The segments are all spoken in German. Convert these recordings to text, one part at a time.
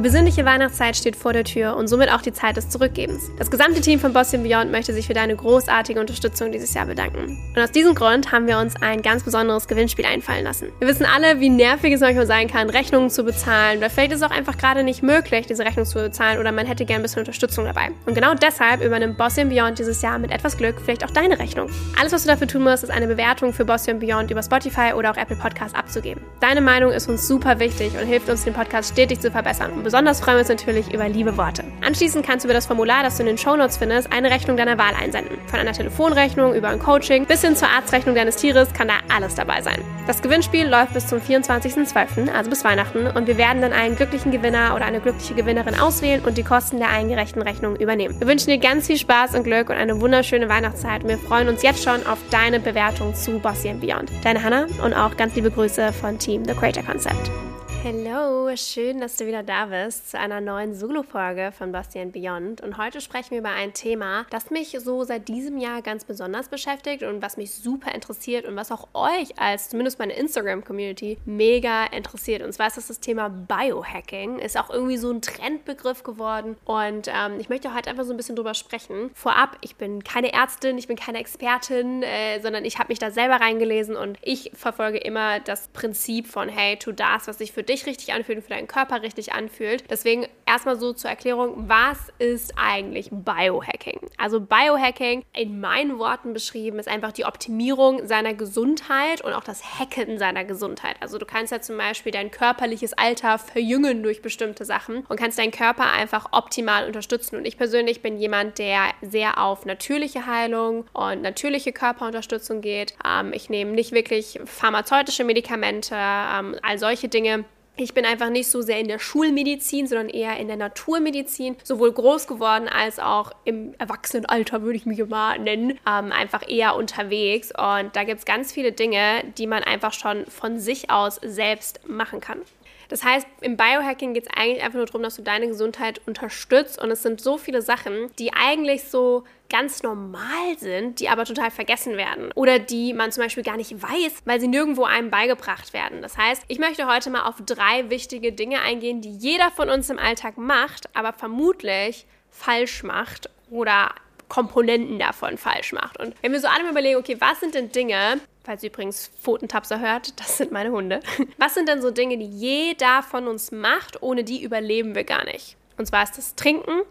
Die besinnliche Weihnachtszeit steht vor der Tür und somit auch die Zeit des Zurückgebens. Das gesamte Team von Boston Beyond möchte sich für deine großartige Unterstützung dieses Jahr bedanken. Und aus diesem Grund haben wir uns ein ganz besonderes Gewinnspiel einfallen lassen. Wir wissen alle, wie nervig es manchmal sein kann, Rechnungen zu bezahlen. Vielleicht ist es auch einfach gerade nicht möglich, diese Rechnung zu bezahlen oder man hätte gern ein bisschen Unterstützung dabei. Und genau deshalb übernimmt Boston Beyond dieses Jahr mit etwas Glück vielleicht auch deine Rechnung. Alles, was du dafür tun musst, ist eine Bewertung für Boston Beyond über Spotify oder auch Apple Podcasts abzugeben. Deine Meinung ist uns super wichtig und hilft uns, den Podcast stetig zu verbessern. Besonders freuen wir uns natürlich über liebe Worte. Anschließend kannst du über das Formular, das du in den Shownotes findest, eine Rechnung deiner Wahl einsenden. Von einer Telefonrechnung über ein Coaching bis hin zur Arztrechnung deines Tieres kann da alles dabei sein. Das Gewinnspiel läuft bis zum 24.12., also bis Weihnachten, und wir werden dann einen glücklichen Gewinner oder eine glückliche Gewinnerin auswählen und die Kosten der eingereichten Rechnung übernehmen. Wir wünschen dir ganz viel Spaß und Glück und eine wunderschöne Weihnachtszeit und wir freuen uns jetzt schon auf deine Bewertung zu Bossy Beyond. Deine Hannah und auch ganz liebe Grüße von Team The Creator Concept. Hallo, schön, dass du wieder da bist zu einer neuen Solo-Folge von Bastian Beyond. Und heute sprechen wir über ein Thema, das mich so seit diesem Jahr ganz besonders beschäftigt und was mich super interessiert und was auch euch als zumindest meine Instagram-Community mega interessiert. Und zwar ist das das Thema Biohacking. Ist auch irgendwie so ein Trendbegriff geworden. Und ähm, ich möchte heute einfach so ein bisschen drüber sprechen. Vorab, ich bin keine Ärztin, ich bin keine Expertin, äh, sondern ich habe mich da selber reingelesen und ich verfolge immer das Prinzip von, hey, tu das, was sich für dich richtig anfühlt und für deinen Körper richtig anfühlt. Deswegen erstmal so zur Erklärung, was ist eigentlich Biohacking? Also Biohacking in meinen Worten beschrieben ist einfach die Optimierung seiner Gesundheit und auch das Hacken seiner Gesundheit. Also du kannst ja zum Beispiel dein körperliches Alter verjüngen durch bestimmte Sachen und kannst deinen Körper einfach optimal unterstützen. Und ich persönlich bin jemand, der sehr auf natürliche Heilung und natürliche Körperunterstützung geht. Ähm, ich nehme nicht wirklich pharmazeutische Medikamente, ähm, all solche Dinge. Ich bin einfach nicht so sehr in der Schulmedizin, sondern eher in der Naturmedizin, sowohl groß geworden als auch im Erwachsenenalter, würde ich mich mal nennen, ähm, einfach eher unterwegs. Und da gibt es ganz viele Dinge, die man einfach schon von sich aus selbst machen kann. Das heißt, im Biohacking geht es eigentlich einfach nur darum, dass du deine Gesundheit unterstützt. Und es sind so viele Sachen, die eigentlich so ganz normal sind, die aber total vergessen werden oder die man zum Beispiel gar nicht weiß, weil sie nirgendwo einem beigebracht werden. Das heißt, ich möchte heute mal auf drei wichtige Dinge eingehen, die jeder von uns im Alltag macht, aber vermutlich falsch macht oder Komponenten davon falsch macht. Und wenn wir so alle überlegen, okay, was sind denn Dinge, falls ihr übrigens Pfotentapser hört, das sind meine Hunde. Was sind denn so Dinge, die jeder von uns macht, ohne die überleben wir gar nicht? Und zwar ist das Trinken,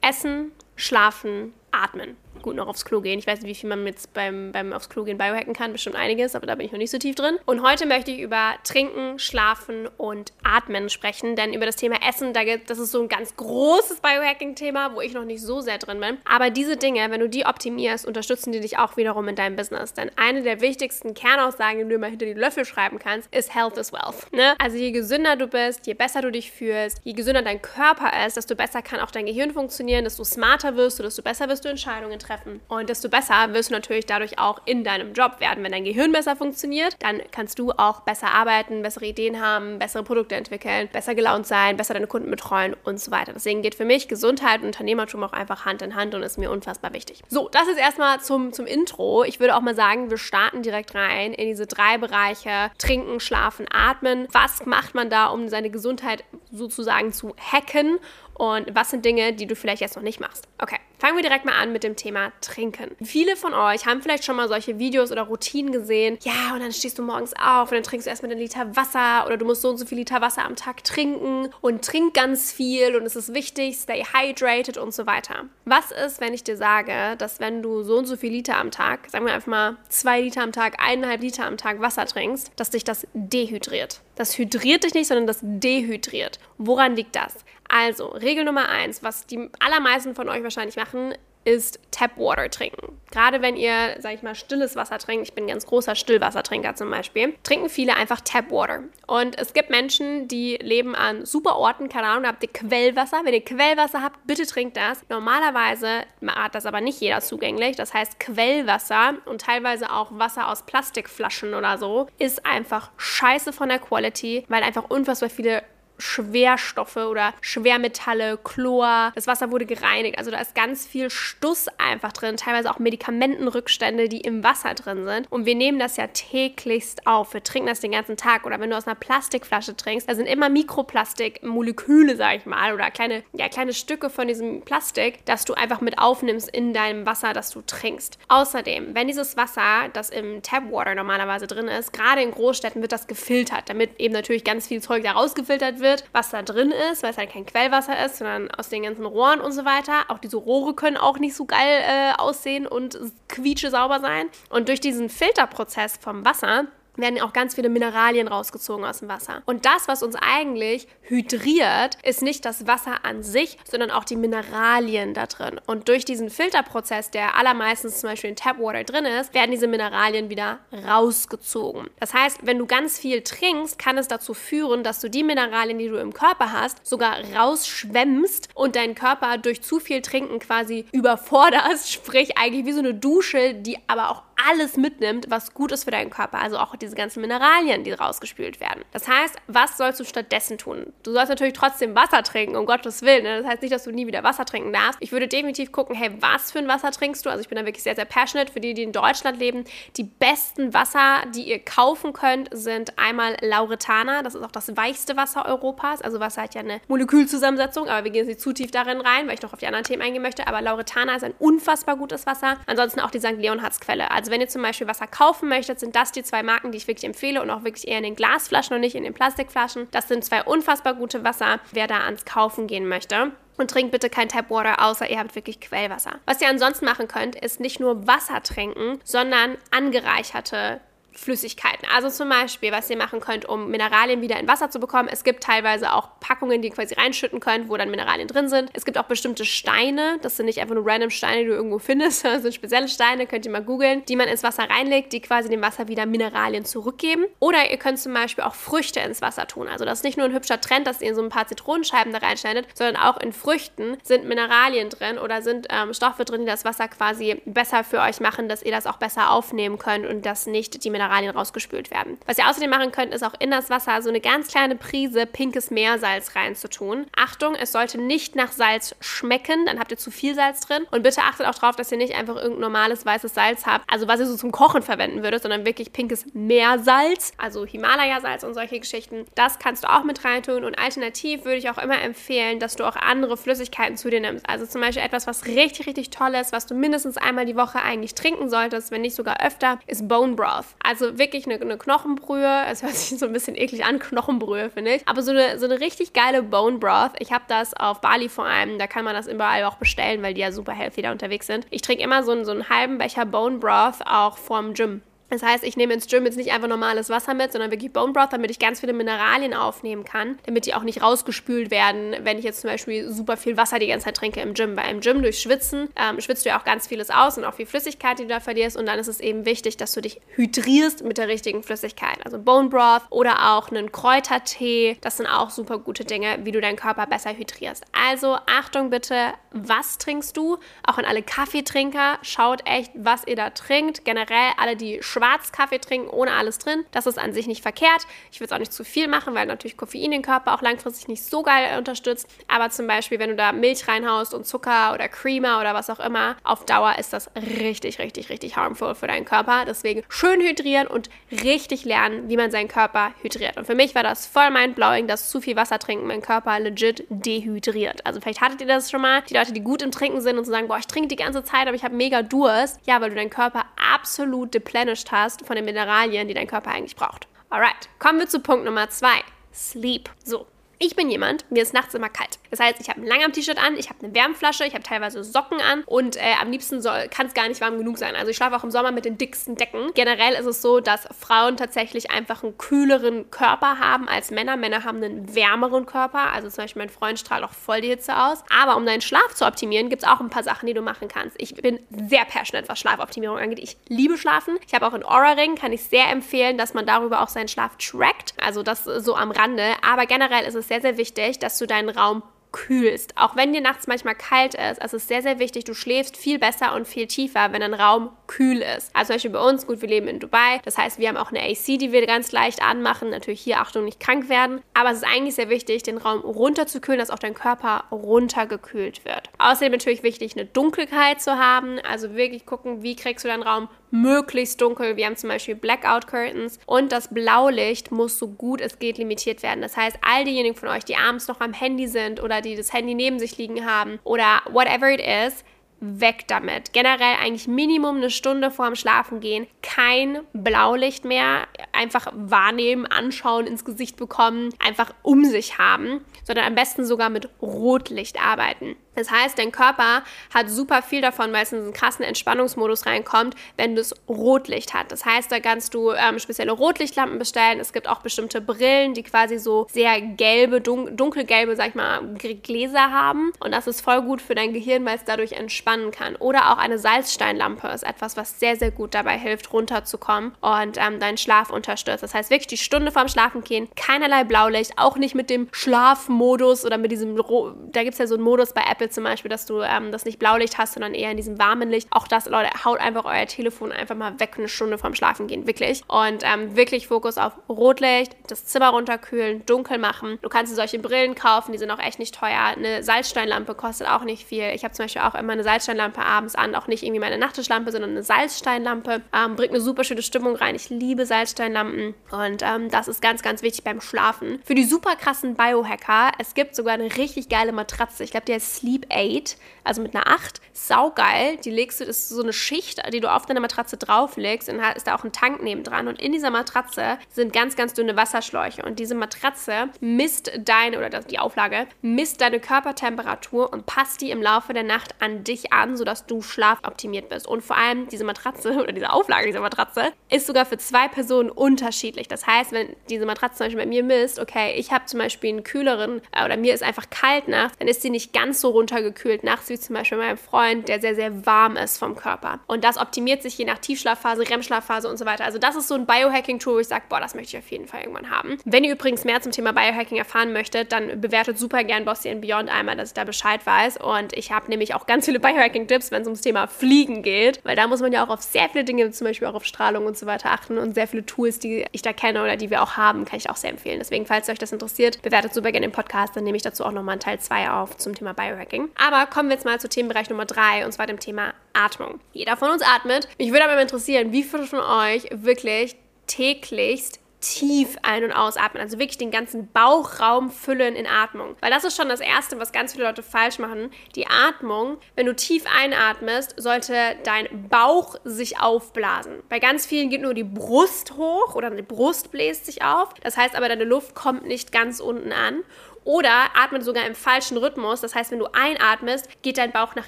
Essen, Schlafen, Atmen gut noch aufs Klo gehen. Ich weiß nicht, wie viel man jetzt beim, beim aufs Klo gehen biohacken kann, bestimmt einiges, aber da bin ich noch nicht so tief drin. Und heute möchte ich über Trinken, Schlafen und Atmen sprechen, denn über das Thema Essen, da gibt, das ist so ein ganz großes Biohacking-Thema, wo ich noch nicht so sehr drin bin. Aber diese Dinge, wenn du die optimierst, unterstützen die dich auch wiederum in deinem Business. Denn eine der wichtigsten Kernaussagen, die du immer hinter die Löffel schreiben kannst, ist Health is Wealth. Ne? Also je gesünder du bist, je besser du dich fühlst, je gesünder dein Körper ist, desto besser kann auch dein Gehirn funktionieren, desto smarter wirst du, desto besser wirst du Entscheidungen treffen treffen. Und desto besser wirst du natürlich dadurch auch in deinem Job werden. Wenn dein Gehirn besser funktioniert, dann kannst du auch besser arbeiten, bessere Ideen haben, bessere Produkte entwickeln, besser gelaunt sein, besser deine Kunden betreuen und so weiter. Deswegen geht für mich Gesundheit und Unternehmertum auch einfach Hand in Hand und ist mir unfassbar wichtig. So, das ist erstmal zum, zum Intro. Ich würde auch mal sagen, wir starten direkt rein in diese drei Bereiche: Trinken, Schlafen, Atmen. Was macht man da, um seine Gesundheit sozusagen zu hacken? Und was sind Dinge, die du vielleicht jetzt noch nicht machst? Okay. Fangen wir direkt mal an mit dem Thema Trinken. Viele von euch haben vielleicht schon mal solche Videos oder Routinen gesehen. Ja, und dann stehst du morgens auf und dann trinkst du erstmal einen Liter Wasser oder du musst so und so viel Liter Wasser am Tag trinken und trink ganz viel und es ist wichtig, stay hydrated und so weiter. Was ist, wenn ich dir sage, dass wenn du so und so viel Liter am Tag, sagen wir einfach mal zwei Liter am Tag, eineinhalb Liter am Tag Wasser trinkst, dass dich das dehydriert? Das hydriert dich nicht, sondern das dehydriert. Woran liegt das? Also, Regel Nummer eins, was die allermeisten von euch wahrscheinlich machen, ist Tapwater trinken. Gerade wenn ihr, sag ich mal, stilles Wasser trinkt, ich bin ein ganz großer Stillwassertrinker zum Beispiel, trinken viele einfach Tapwater. Und es gibt Menschen, die leben an super Orten, keine Ahnung, da habt ihr Quellwasser. Wenn ihr Quellwasser habt, bitte trinkt das. Normalerweise hat das aber nicht jeder zugänglich. Das heißt, Quellwasser und teilweise auch Wasser aus Plastikflaschen oder so ist einfach scheiße von der Quality, weil einfach unfassbar viele Schwerstoffe oder Schwermetalle, Chlor. Das Wasser wurde gereinigt. Also da ist ganz viel Stuss einfach drin, teilweise auch Medikamentenrückstände, die im Wasser drin sind. Und wir nehmen das ja täglichst auf. Wir trinken das den ganzen Tag. Oder wenn du aus einer Plastikflasche trinkst, da sind immer Mikroplastikmoleküle, sag ich mal, oder kleine, ja, kleine Stücke von diesem Plastik, das du einfach mit aufnimmst in deinem Wasser, das du trinkst. Außerdem, wenn dieses Wasser, das im Tapwater normalerweise drin ist, gerade in Großstädten wird das gefiltert, damit eben natürlich ganz viel Zeug da rausgefiltert wird wird, was da drin ist, weil es halt kein Quellwasser ist, sondern aus den ganzen Rohren und so weiter. Auch diese Rohre können auch nicht so geil äh, aussehen und quietsche sauber sein. Und durch diesen Filterprozess vom Wasser werden auch ganz viele Mineralien rausgezogen aus dem Wasser. Und das, was uns eigentlich hydriert, ist nicht das Wasser an sich, sondern auch die Mineralien da drin. Und durch diesen Filterprozess, der allermeistens zum Beispiel in Tapwater drin ist, werden diese Mineralien wieder rausgezogen. Das heißt, wenn du ganz viel trinkst, kann es dazu führen, dass du die Mineralien, die du im Körper hast, sogar rausschwemmst und deinen Körper durch zu viel Trinken quasi überforderst. Sprich, eigentlich wie so eine Dusche, die aber auch alles mitnimmt, was gut ist für deinen Körper. Also auch diese ganzen Mineralien, die rausgespült werden. Das heißt, was sollst du stattdessen tun? Du sollst natürlich trotzdem Wasser trinken, um Gottes Willen. Ne? Das heißt nicht, dass du nie wieder Wasser trinken darfst. Ich würde definitiv gucken, hey, was für ein Wasser trinkst du? Also ich bin da wirklich sehr, sehr passionate für die, die in Deutschland leben. Die besten Wasser, die ihr kaufen könnt, sind einmal Lauretana. Das ist auch das weichste Wasser Europas. Also Wasser hat ja eine Molekülzusammensetzung, aber wir gehen jetzt nicht zu tief darin rein, weil ich noch auf die anderen Themen eingehen möchte. Aber Lauretana ist ein unfassbar gutes Wasser. Ansonsten auch die St. Leonhards-Quelle. Also also wenn ihr zum Beispiel Wasser kaufen möchtet, sind das die zwei Marken, die ich wirklich empfehle und auch wirklich eher in den Glasflaschen und nicht in den Plastikflaschen. Das sind zwei unfassbar gute Wasser, wer da ans Kaufen gehen möchte. Und trinkt bitte kein Tapwater, außer ihr habt wirklich Quellwasser. Was ihr ansonsten machen könnt, ist nicht nur Wasser trinken, sondern angereicherte Flüssigkeiten. Also zum Beispiel, was ihr machen könnt, um Mineralien wieder in Wasser zu bekommen. Es gibt teilweise auch Packungen, die ihr quasi reinschütten könnt, wo dann Mineralien drin sind. Es gibt auch bestimmte Steine. Das sind nicht einfach nur random Steine, die du irgendwo findest, sondern sind spezielle Steine, könnt ihr mal googeln, die man ins Wasser reinlegt, die quasi dem Wasser wieder Mineralien zurückgeben. Oder ihr könnt zum Beispiel auch Früchte ins Wasser tun. Also das ist nicht nur ein hübscher Trend, dass ihr so ein paar Zitronenscheiben da reinschneidet, sondern auch in Früchten sind Mineralien drin oder sind ähm, Stoffe drin, die das Wasser quasi besser für euch machen, dass ihr das auch besser aufnehmen könnt und dass nicht die Mineralien Mineralien rausgespült werden. Was ihr außerdem machen könnt, ist auch in das Wasser so eine ganz kleine Prise pinkes Meersalz reinzutun. Achtung, es sollte nicht nach Salz schmecken, dann habt ihr zu viel Salz drin. Und bitte achtet auch darauf, dass ihr nicht einfach irgendein normales weißes Salz habt, also was ihr so zum Kochen verwenden würdet, sondern wirklich pinkes Meersalz, also Himalaya-Salz und solche Geschichten. Das kannst du auch mit reintun. Und alternativ würde ich auch immer empfehlen, dass du auch andere Flüssigkeiten zu dir nimmst. Also zum Beispiel etwas, was richtig, richtig toll ist, was du mindestens einmal die Woche eigentlich trinken solltest, wenn nicht sogar öfter, ist Bone Broth. Also also wirklich eine, eine Knochenbrühe. Es hört sich so ein bisschen eklig an, Knochenbrühe, finde ich. Aber so eine, so eine richtig geile Bone Broth. Ich habe das auf Bali vor allem. Da kann man das überall auch bestellen, weil die ja super healthy da unterwegs sind. Ich trinke immer so einen, so einen halben Becher Bone Broth auch vorm Gym. Das heißt, ich nehme ins Gym jetzt nicht einfach normales Wasser mit, sondern wirklich Bone Broth, damit ich ganz viele Mineralien aufnehmen kann, damit die auch nicht rausgespült werden, wenn ich jetzt zum Beispiel super viel Wasser die ganze Zeit trinke im Gym. Weil im Gym durch Schwitzen ähm, schwitzt du ja auch ganz vieles aus und auch viel Flüssigkeit, die du da verlierst. Und dann ist es eben wichtig, dass du dich hydrierst mit der richtigen Flüssigkeit. Also Bone Broth oder auch einen Kräutertee. Das sind auch super gute Dinge, wie du deinen Körper besser hydrierst. Also Achtung bitte, was trinkst du? Auch an alle Kaffeetrinker, schaut echt, was ihr da trinkt. Generell alle, die Schwarzkaffee trinken, ohne alles drin. Das ist an sich nicht verkehrt. Ich würde es auch nicht zu viel machen, weil natürlich Koffein den Körper auch langfristig nicht so geil unterstützt. Aber zum Beispiel, wenn du da Milch reinhaust und Zucker oder Creamer oder was auch immer, auf Dauer ist das richtig, richtig, richtig harmful für deinen Körper. Deswegen schön hydrieren und richtig lernen, wie man seinen Körper hydriert. Und für mich war das voll mindblowing, dass zu viel Wasser trinken meinen Körper legit dehydriert. Also vielleicht hattet ihr das schon mal. Die Leute, die gut im Trinken sind und so sagen, boah, ich trinke die ganze Zeit, aber ich habe mega Durst. Ja, weil du deinen Körper absolut deplenished replenished hast von den Mineralien, die dein Körper eigentlich braucht. Alright, kommen wir zu Punkt Nummer zwei. Sleep. So, ich bin jemand, mir ist nachts immer kalt. Das heißt, ich habe ein Langarm-T-Shirt an, ich habe eine Wärmflasche, ich habe teilweise Socken an und äh, am liebsten kann es gar nicht warm genug sein. Also ich schlafe auch im Sommer mit den dicksten Decken. Generell ist es so, dass Frauen tatsächlich einfach einen kühleren Körper haben als Männer. Männer haben einen wärmeren Körper. Also zum Beispiel mein Freund strahlt auch voll die Hitze aus. Aber um deinen Schlaf zu optimieren, gibt es auch ein paar Sachen, die du machen kannst. Ich bin sehr passionate, was Schlafoptimierung angeht. Ich liebe Schlafen. Ich habe auch einen Aura-Ring, kann ich sehr empfehlen, dass man darüber auch seinen Schlaf trackt. Also das so am Rande. Aber generell ist es sehr, sehr wichtig, dass du deinen Raum kühlst. Auch wenn dir nachts manchmal kalt ist, es ist sehr, sehr wichtig, du schläfst viel besser und viel tiefer, wenn ein Raum kühl ist. Also zum Beispiel bei uns, gut, wir leben in Dubai, das heißt, wir haben auch eine AC, die wir ganz leicht anmachen. Natürlich hier, Achtung, nicht krank werden. Aber es ist eigentlich sehr wichtig, den Raum runterzukühlen, dass auch dein Körper runtergekühlt wird. Außerdem natürlich wichtig, eine Dunkelheit zu haben. Also wirklich gucken, wie kriegst du deinen Raum möglichst dunkel. Wir haben zum Beispiel Blackout Curtains und das Blaulicht muss so gut es geht limitiert werden. Das heißt, all diejenigen von euch, die abends noch am Handy sind oder die das Handy neben sich liegen haben oder whatever it is, weg damit. Generell eigentlich Minimum eine Stunde vorm Schlafen gehen, kein Blaulicht mehr, einfach wahrnehmen, anschauen, ins Gesicht bekommen, einfach um sich haben, sondern am besten sogar mit Rotlicht arbeiten. Das heißt, dein Körper hat super viel davon, weil es in diesen krassen Entspannungsmodus reinkommt, wenn du es Rotlicht hat. Das heißt, da kannst du ähm, spezielle Rotlichtlampen bestellen. Es gibt auch bestimmte Brillen, die quasi so sehr gelbe, dun dunkelgelbe, sag ich mal, Gläser haben. Und das ist voll gut für dein Gehirn, weil es dadurch entspannen kann. Oder auch eine Salzsteinlampe ist etwas, was sehr, sehr gut dabei hilft, runterzukommen und ähm, deinen Schlaf unterstützt. Das heißt, wirklich die Stunde vorm Schlafen gehen, keinerlei Blaulicht, auch nicht mit dem Schlafmodus oder mit diesem, da gibt es ja so einen Modus bei Apple zum Beispiel, dass du ähm, das nicht Blaulicht hast, sondern eher in diesem warmen Licht. Auch das, Leute, haut einfach euer Telefon einfach mal weg eine Stunde vorm Schlafen gehen, wirklich. Und ähm, wirklich Fokus auf Rotlicht, das Zimmer runterkühlen, dunkel machen. Du kannst dir solche Brillen kaufen, die sind auch echt nicht teuer. Eine Salzsteinlampe kostet auch nicht viel. Ich habe zum Beispiel auch immer eine Salzsteinlampe abends an, auch nicht irgendwie meine Nachttischlampe, sondern eine Salzsteinlampe. Ähm, bringt eine super schöne Stimmung rein. Ich liebe Salzsteinlampen und ähm, das ist ganz, ganz wichtig beim Schlafen. Für die super krassen Biohacker, es gibt sogar eine richtig geile Matratze. Ich glaube, die heißt Sleep 8, also mit einer 8. Saugeil. Die legst du, das ist so eine Schicht, die du auf deine Matratze drauflegst und ist da auch ein Tank nebendran. Und in dieser Matratze sind ganz, ganz dünne Wasserschläuche. Und diese Matratze misst deine, oder die Auflage, misst deine Körpertemperatur und passt die im Laufe der Nacht an dich an, sodass du schlafoptimiert bist. Und vor allem diese Matratze oder diese Auflage dieser Matratze ist sogar für zwei Personen unterschiedlich. Das heißt, wenn diese Matratze zum Beispiel bei mir misst, okay, ich habe zum Beispiel einen kühleren äh, oder mir ist einfach kalt nachts, dann ist sie nicht ganz so runter runtergekühlt nachts, wie zum Beispiel meinem Freund, der sehr, sehr warm ist vom Körper. Und das optimiert sich je nach Tiefschlafphase, REM-Schlafphase und so weiter. Also das ist so ein Biohacking-Tool, wo ich sage, boah, das möchte ich auf jeden Fall irgendwann haben. Wenn ihr übrigens mehr zum Thema Biohacking erfahren möchtet, dann bewertet super gern Bossy Beyond einmal, dass ich da Bescheid weiß. Und ich habe nämlich auch ganz viele Biohacking-Tipps, wenn es ums Thema Fliegen geht, weil da muss man ja auch auf sehr viele Dinge, zum Beispiel auch auf Strahlung und so weiter achten und sehr viele Tools, die ich da kenne oder die wir auch haben, kann ich auch sehr empfehlen. Deswegen, falls euch das interessiert, bewertet super gerne den Podcast, dann nehme ich dazu auch nochmal einen Teil 2 auf zum Thema Biohacking. Aber kommen wir jetzt mal zu Themenbereich Nummer 3 und zwar dem Thema Atmung. Jeder von uns atmet. Mich würde aber interessieren, wie viele von euch wirklich täglichst tief ein- und ausatmen. Also wirklich den ganzen Bauchraum füllen in Atmung. Weil das ist schon das Erste, was ganz viele Leute falsch machen. Die Atmung, wenn du tief einatmest, sollte dein Bauch sich aufblasen. Bei ganz vielen geht nur die Brust hoch oder die Brust bläst sich auf. Das heißt aber, deine Luft kommt nicht ganz unten an. Oder atmet sogar im falschen Rhythmus. Das heißt, wenn du einatmest, geht dein Bauch nach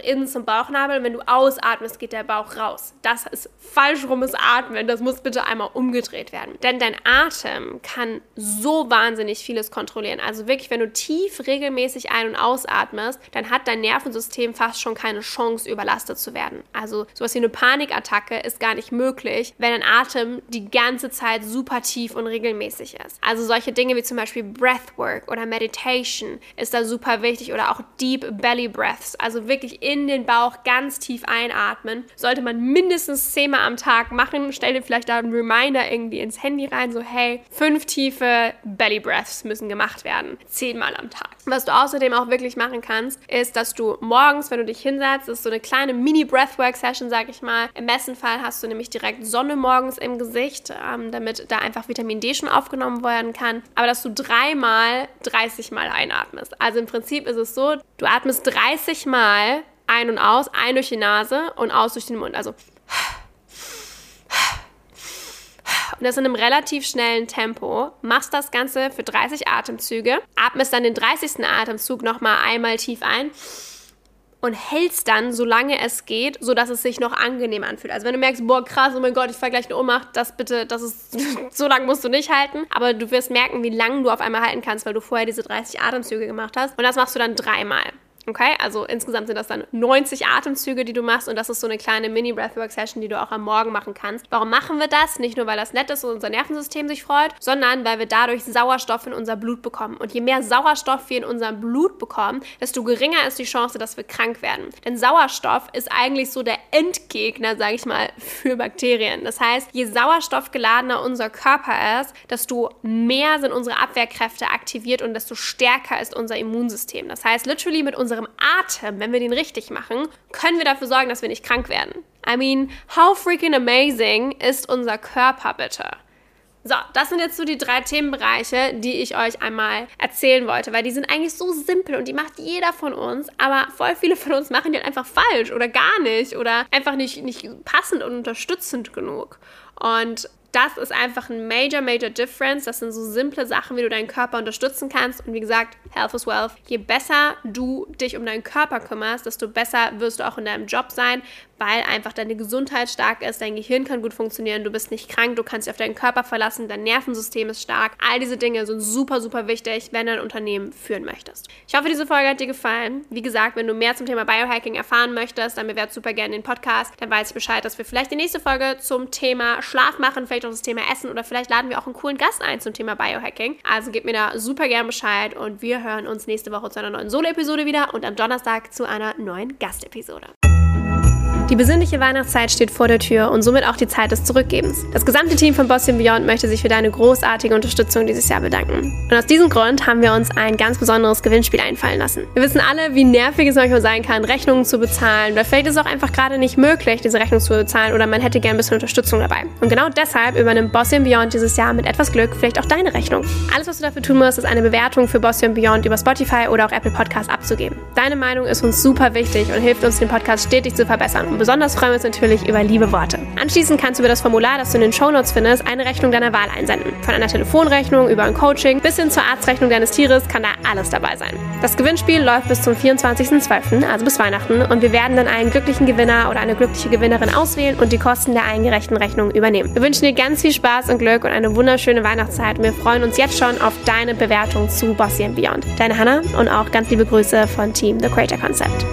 innen zum Bauchnabel und wenn du ausatmest, geht der Bauch raus. Das ist falsch rumes Atmen. Das muss bitte einmal umgedreht werden. Denn dein Atem kann so wahnsinnig vieles kontrollieren. Also wirklich, wenn du tief regelmäßig ein- und ausatmest, dann hat dein Nervensystem fast schon keine Chance, überlastet zu werden. Also sowas wie eine Panikattacke ist gar nicht möglich, wenn dein Atem die ganze Zeit super tief und regelmäßig ist. Also solche Dinge wie zum Beispiel Breathwork oder Meditation Meditation ist da super wichtig oder auch Deep Belly Breaths, also wirklich in den Bauch ganz tief einatmen. Sollte man mindestens zehnmal am Tag machen. Stell dir vielleicht da einen Reminder irgendwie ins Handy rein, so hey, fünf tiefe Belly Breaths müssen gemacht werden. Zehnmal am Tag. Was du außerdem auch wirklich machen kannst, ist, dass du morgens, wenn du dich hinsetzt, ist so eine kleine Mini-Breathwork-Session, sag ich mal. Im besten Fall hast du nämlich direkt Sonne morgens im Gesicht, ähm, damit da einfach Vitamin D schon aufgenommen werden kann. Aber dass du dreimal 30 Mal einatmest. Also im Prinzip ist es so, du atmest 30 Mal ein und aus, ein durch die Nase und aus durch den Mund. Also und das in einem relativ schnellen Tempo, machst das Ganze für 30 Atemzüge, atmest dann den 30. Atemzug nochmal einmal tief ein und hältst dann, solange es geht, sodass es sich noch angenehm anfühlt. Also wenn du merkst, boah, krass, oh mein Gott, ich fall gleich eine Ohnmacht, das bitte, das ist, so lange musst du nicht halten. Aber du wirst merken, wie lange du auf einmal halten kannst, weil du vorher diese 30 Atemzüge gemacht hast. Und das machst du dann dreimal. Okay, also insgesamt sind das dann 90 Atemzüge, die du machst und das ist so eine kleine Mini-Breathwork-Session, die du auch am Morgen machen kannst. Warum machen wir das? Nicht nur, weil das nett ist und unser Nervensystem sich freut, sondern weil wir dadurch Sauerstoff in unser Blut bekommen. Und je mehr Sauerstoff wir in unserem Blut bekommen, desto geringer ist die Chance, dass wir krank werden. Denn Sauerstoff ist eigentlich so der Endgegner, sage ich mal, für Bakterien. Das heißt, je sauerstoffgeladener unser Körper ist, desto mehr sind unsere Abwehrkräfte aktiviert und desto stärker ist unser Immunsystem. Das heißt, literally mit unserem unserem Atem, wenn wir den richtig machen, können wir dafür sorgen, dass wir nicht krank werden. I mean, how freaking amazing ist unser Körper bitte? So, das sind jetzt so die drei Themenbereiche, die ich euch einmal erzählen wollte, weil die sind eigentlich so simpel und die macht jeder von uns, aber voll viele von uns machen die halt einfach falsch oder gar nicht oder einfach nicht, nicht passend und unterstützend genug. Und das ist einfach ein major, major difference. Das sind so simple Sachen, wie du deinen Körper unterstützen kannst. Und wie gesagt, Health is Wealth. Je besser du dich um deinen Körper kümmerst, desto besser wirst du auch in deinem Job sein, weil einfach deine Gesundheit stark ist, dein Gehirn kann gut funktionieren, du bist nicht krank, du kannst dich auf deinen Körper verlassen, dein Nervensystem ist stark. All diese Dinge sind super, super wichtig, wenn du ein Unternehmen führen möchtest. Ich hoffe, diese Folge hat dir gefallen. Wie gesagt, wenn du mehr zum Thema Biohacking erfahren möchtest, dann bewertet super gerne den Podcast. Dann weiß ich Bescheid, dass wir vielleicht die nächste Folge zum Thema Schlaf machen, vielleicht auch das Thema Essen oder vielleicht laden wir auch einen coolen Gast ein zum Thema Biohacking. Also gib mir da super gerne Bescheid und wir hören uns nächste Woche zu einer neuen Solo-Episode wieder und am Donnerstag zu einer neuen Gastepisode. Die besinnliche Weihnachtszeit steht vor der Tür und somit auch die Zeit des Zurückgebens. Das gesamte Team von Boston Beyond möchte sich für deine großartige Unterstützung dieses Jahr bedanken. Und aus diesem Grund haben wir uns ein ganz besonderes Gewinnspiel einfallen lassen. Wir wissen alle, wie nervig es manchmal sein kann, Rechnungen zu bezahlen. Oder vielleicht ist es auch einfach gerade nicht möglich, diese Rechnung zu bezahlen oder man hätte gern ein bisschen Unterstützung dabei. Und genau deshalb übernimmt Boston Beyond dieses Jahr mit etwas Glück vielleicht auch deine Rechnung. Alles, was du dafür tun musst, ist eine Bewertung für Boston Beyond über Spotify oder auch Apple Podcasts abzugeben. Deine Meinung ist uns super wichtig und hilft uns, den Podcast stetig zu verbessern. Besonders freuen wir uns natürlich über liebe Worte. Anschließend kannst du über das Formular, das du in den Shownotes findest, eine Rechnung deiner Wahl einsenden. Von einer Telefonrechnung über ein Coaching bis hin zur Arztrechnung deines Tieres kann da alles dabei sein. Das Gewinnspiel läuft bis zum 24.12., also bis Weihnachten, und wir werden dann einen glücklichen Gewinner oder eine glückliche Gewinnerin auswählen und die Kosten der eingereichten Rechnung übernehmen. Wir wünschen dir ganz viel Spaß und Glück und eine wunderschöne Weihnachtszeit und wir freuen uns jetzt schon auf deine Bewertung zu Bossy Beyond. Deine Hannah und auch ganz liebe Grüße von Team The Creator Concept.